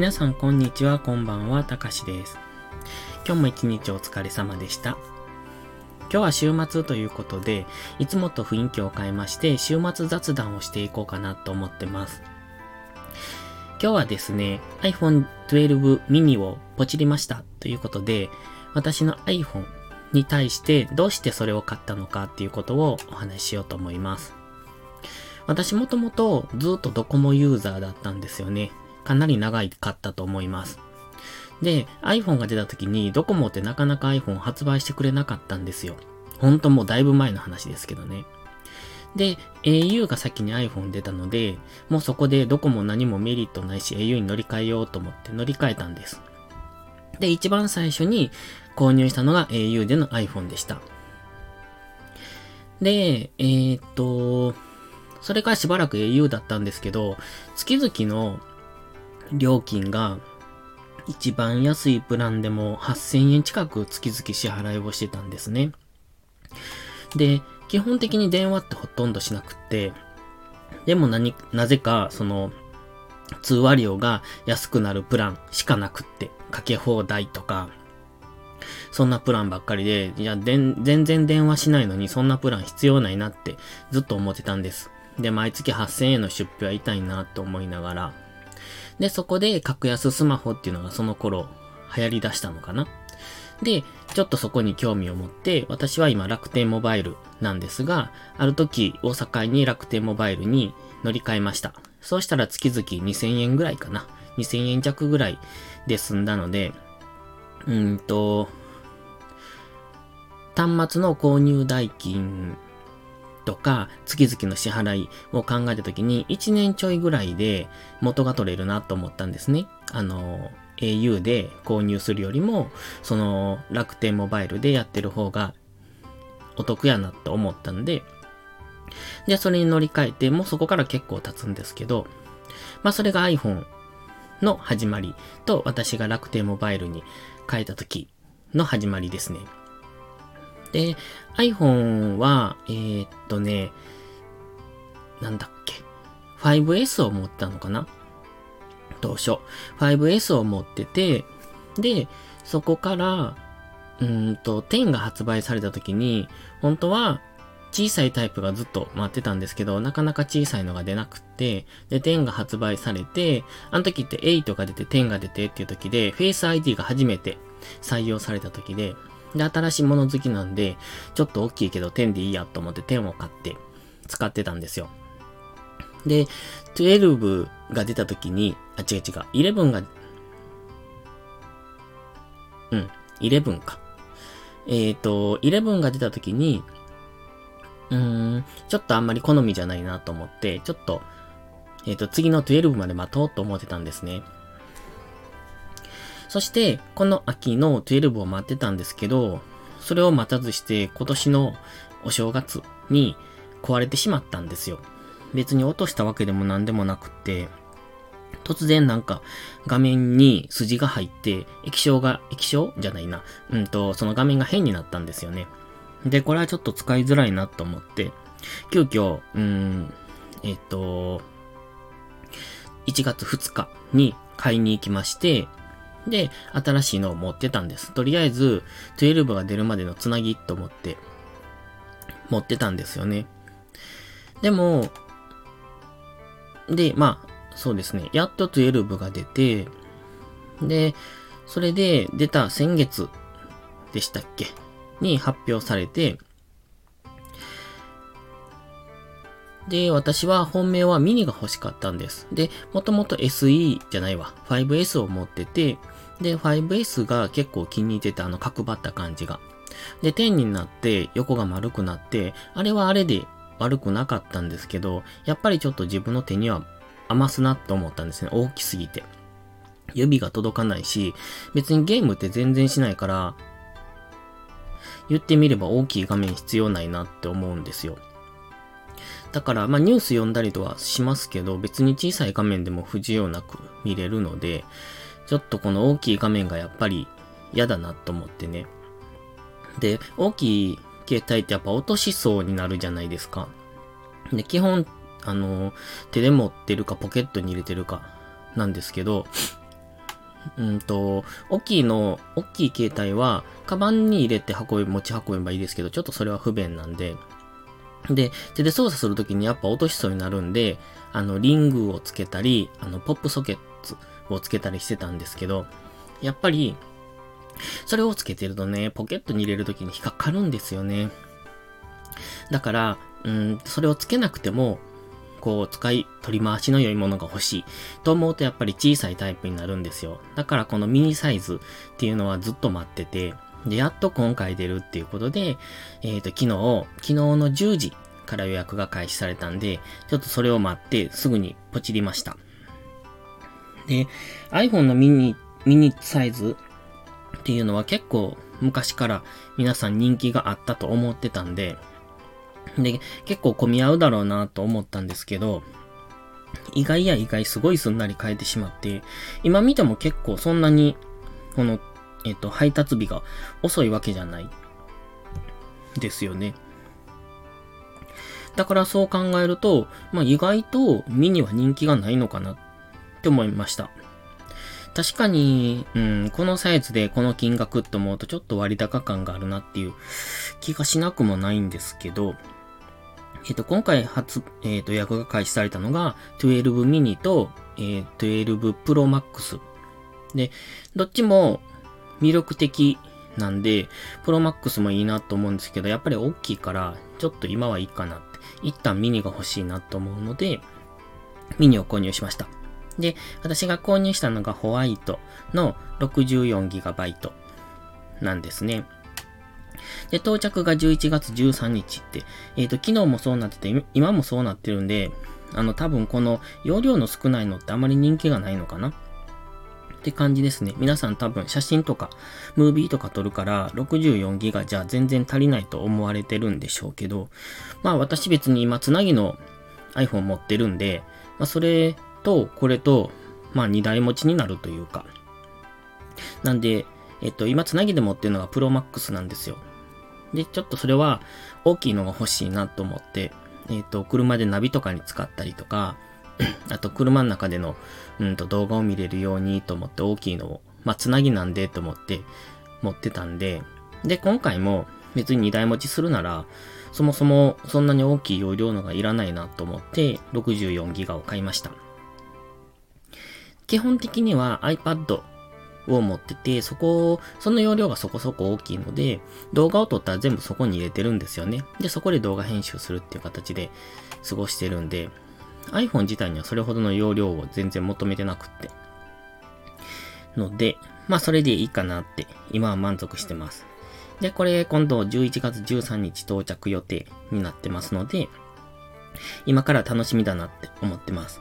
皆さんこんにちは、こんばんは、たかしです。今日も一日お疲れ様でした。今日は週末ということで、いつもと雰囲気を変えまして、週末雑談をしていこうかなと思ってます。今日はですね、iPhone 12 mini をポチりましたということで、私の iPhone に対してどうしてそれを買ったのかっていうことをお話ししようと思います。私もともとずっとドコモユーザーだったんですよね。かなり長いかったと思います。で、iPhone が出た時にドコモってなかなか iPhone 発売してくれなかったんですよ。ほんともうだいぶ前の話ですけどね。で、au が先に iPhone 出たので、もうそこでどこも何もメリットないし au に乗り換えようと思って乗り換えたんです。で、一番最初に購入したのが au での iPhone でした。で、えー、っと、それからしばらく au だったんですけど、月々の料金が一番安いプランでも8000円近く月々支払いをしてたんですね。で、基本的に電話ってほとんどしなくって、でも何、なぜか、その、通話料が安くなるプランしかなくって、かけ放題とか、そんなプランばっかりで、いや、全然電話しないのにそんなプラン必要ないなってずっと思ってたんです。で、毎月8000円の出費は痛いなと思いながら、で、そこで格安スマホっていうのがその頃流行り出したのかな。で、ちょっとそこに興味を持って、私は今楽天モバイルなんですが、ある時大阪に楽天モバイルに乗り換えました。そうしたら月々2000円ぐらいかな。2000円弱ぐらいで済んだので、うんと、端末の購入代金とか、月々の支払いを考えたときに、1年ちょいぐらいで元が取れるなと思ったんですね。あの、au で購入するよりも、その楽天モバイルでやってる方がお得やなと思ったんで、で、それに乗り換えて、もうそこから結構経つんですけど、まあそれが iPhone の始まりと私が楽天モバイルに変えた時の始まりですね。で、iPhone は、えー、っとね、なんだっけ？5S を持ったのかな？当初。5S を持ってて、で、そこから、うんと、10が発売された時に、本当は小さいタイプがずっと待ってたんですけど、なかなか小さいのが出なくって、で、10が発売されて、あの時って8が出て10が出てっていう時で、Face ID が初めて採用された時で、で、新しいもの好きなんで、ちょっと大きいけど10でいいやと思って10を買って使ってたんですよ。で、12が出た時に、あ、違う違う、11が、うん、11か。えっ、ー、と、11が出た時に、うーん、ちょっとあんまり好みじゃないなと思って、ちょっと、えっ、ー、と、次の12まで待とうと思ってたんですね。そして、この秋の12を待ってたんですけど、それを待たずして今年のお正月に壊れてしまったんですよ。別に落としたわけでも何でもなくって、突然なんか画面に筋が入って、液晶が、液晶じゃないな。うんと、その画面が変になったんですよね。で、これはちょっと使いづらいなと思って、急遽、うん、えっ、と、1月2日に買いに行きまして、で、新しいのを持ってたんです。とりあえず、12が出るまでのつなぎと思って、持ってたんですよね。でも、で、まあ、そうですね。やっと12が出て、で、それで出た先月でしたっけ？に発表されて、で、私は本命はミニが欲しかったんです。で、もともと SE じゃないわ。5S を持ってて、で、5S が結構気に入ってたあの角張った感じが。で、10になって横が丸くなって、あれはあれで悪くなかったんですけど、やっぱりちょっと自分の手には余すなって思ったんですね。大きすぎて。指が届かないし、別にゲームって全然しないから、言ってみれば大きい画面必要ないなって思うんですよ。だから、まあニュース読んだりとはしますけど、別に小さい画面でも不自由なく見れるので、ちょっとこの大きい画面がやっぱり嫌だなと思ってね。で、大きい携帯ってやっぱ落としそうになるじゃないですか。で、基本、あの、手で持ってるかポケットに入れてるかなんですけど、うんと、大きいの、大きい携帯は、カバンに入れて運べ、持ち運べばいいですけど、ちょっとそれは不便なんで、で、手で操作するときにやっぱ落としそうになるんで、あの、リングをつけたり、あの、ポップソケットをつけたりしてたんですけど、やっぱり、それをつけてるとね、ポケットに入れるときに引っかかるんですよね。だから、うん、それをつけなくても、こう、使い、取り回しの良いものが欲しい。と思うとやっぱり小さいタイプになるんですよ。だからこのミニサイズっていうのはずっと待ってて、で、やっと今回出るっていうことで、えっ、ー、と、昨日、昨日の10時から予約が開始されたんで、ちょっとそれを待ってすぐにポチりました。で、iPhone のミニ、ミニサイズっていうのは結構昔から皆さん人気があったと思ってたんで、で、結構混み合うだろうなと思ったんですけど、意外や意外すごいすんなり変えてしまって、今見ても結構そんなに、この、えっ、と、配達日が遅いわけじゃない。ですよね。だからそう考えると、まあ意外とミニは人気がないのかなっって思いました。確かに、うん、このサイズでこの金額って思うとちょっと割高感があるなっていう気がしなくもないんですけど、えっ、と、今回初、えっ、と、予約が開始されたのが、12ミニと、えー、12 Pro Max。で、どっちも魅力的なんで、Pro Max もいいなと思うんですけど、やっぱり大きいから、ちょっと今はいいかなって。一旦ミニが欲しいなと思うので、ミニを購入しました。で、私が購入したのがホワイトの 64GB なんですね。で、到着が11月13日って、えっ、ー、と、昨日もそうなってて、今もそうなってるんで、あの、多分この容量の少ないのってあまり人気がないのかな？って感じですね。皆さん多分写真とか、ムービーとか撮るから、64ギガじゃ全然足りないと思われてるんでしょうけど、まあ私別に今つなぎの iPhone 持ってるんで、まあそれとこれと、まあ2台持ちになるというか。なんで、えっと、今つなぎで持ってるのが Pro Max なんですよ。で、ちょっとそれは大きいのが欲しいなと思って、えっ、と、車でナビとかに使ったりとか、あと車の中での、うんと動画を見れるようにと思って大きいのを、まあ、つなぎなんでと思って持ってたんで、で、今回も別に2台持ちするなら、そもそもそんなに大きい容量のがいらないなと思って64ギガを買いました。基本的には iPad を持ってて、そこ、その容量がそこそこ大きいので、動画を撮ったら全部そこに入れてるんですよね。で、そこで動画編集するっていう形で過ごしてるんで、iPhone 自体にはそれほどの容量を全然求めてなくって。ので、まあそれでいいかなって、今は満足してます。で、これ今度11月13日到着予定になってますので、今から楽しみだなって思ってます。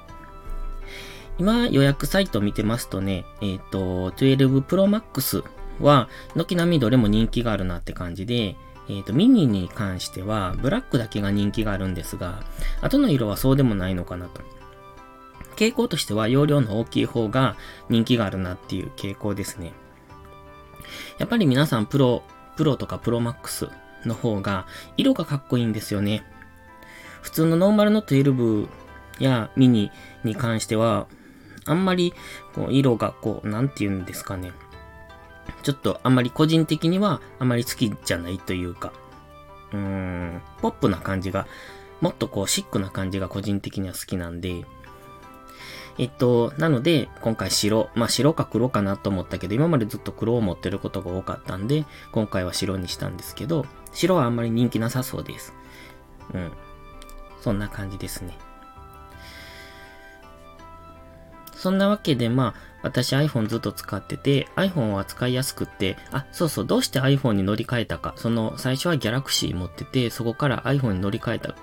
今予約サイト見てますとね、えっ、ー、と、12 Pro Max は、軒並みどれも人気があるなって感じで、えっ、ー、と、ミニに関しては、ブラックだけが人気があるんですが、後の色はそうでもないのかなと。傾向としては、容量の大きい方が人気があるなっていう傾向ですね。やっぱり皆さん、プロ、プロとかプロマックスの方が、色がかっこいいんですよね。普通のノーマルの12やミニに関しては、あんまり、こう、色がこう、なんて言うんですかね。ちょっとあんまり個人的にはあまり好きじゃないというか、うーん、ポップな感じが、もっとこうシックな感じが個人的には好きなんで、えっと、なので、今回白、まあ白か黒かなと思ったけど、今までずっと黒を持ってることが多かったんで、今回は白にしたんですけど、白はあんまり人気なさそうです。うん。そんな感じですね。そんなわけで、まあ、私 iPhone ずっと使ってて、iPhone は使いやすくって、あ、そうそう、どうして iPhone に乗り換えたか。その、最初は Galaxy 持ってて、そこから iPhone に乗り換えた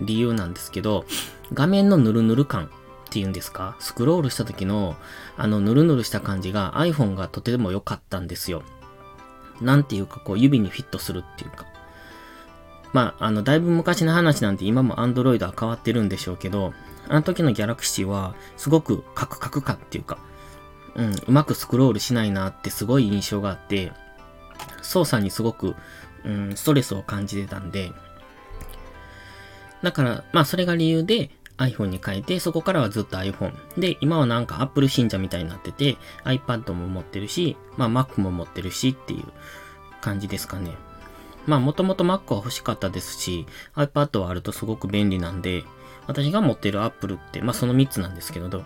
理由なんですけど、画面のヌルヌル感っていうんですか？スクロールした時の、あの、ヌルヌルした感じが iPhone がとても良かったんですよ。なんていうか、こう、指にフィットするっていうか。まあ、あの、だいぶ昔の話なんて今も Android は変わってるんでしょうけど、あの時のギャラクシーは、すごくカクカクかっていうか、うん、うまくスクロールしないなってすごい印象があって、操作にすごく、うん、ストレスを感じてたんで、だから、まあそれが理由で iPhone に変えて、そこからはずっと iPhone。で、今はなんか Apple 信者みたいになってて、iPad も持ってるし、まあ Mac も持ってるしっていう感じですかね。まあもともと Mac は欲しかったですし、iPad はあるとすごく便利なんで、私が持ってる Apple って、まあその3つなんですけど、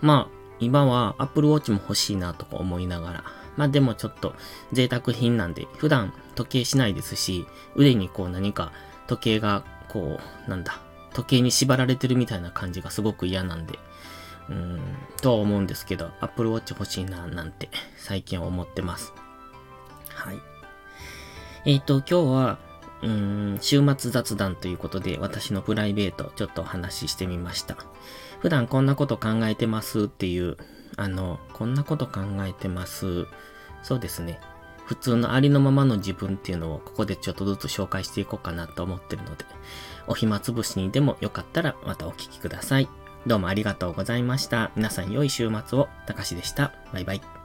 まあ今は Apple Watch も欲しいなとか思いながら、まあでもちょっと贅沢品なんで、普段時計しないですし、腕にこう何か時計がこう、なんだ、時計に縛られてるみたいな感じがすごく嫌なんで、うーん、とは思うんですけど、Apple Watch 欲しいななんて最近思ってます。はい。えっ、ー、と、今日は、うーん、週末雑談ということで、私のプライベートちょっとお話ししてみました。普段こんなこと考えてますっていう、あの、こんなこと考えてます。そうですね。普通のありのままの自分っていうのをここでちょっとずつ紹介していこうかなと思ってるので、お暇つぶしにでもよかったらまたお聴きください。どうもありがとうございました。皆さん良い週末を。たかしでした。バイバイ。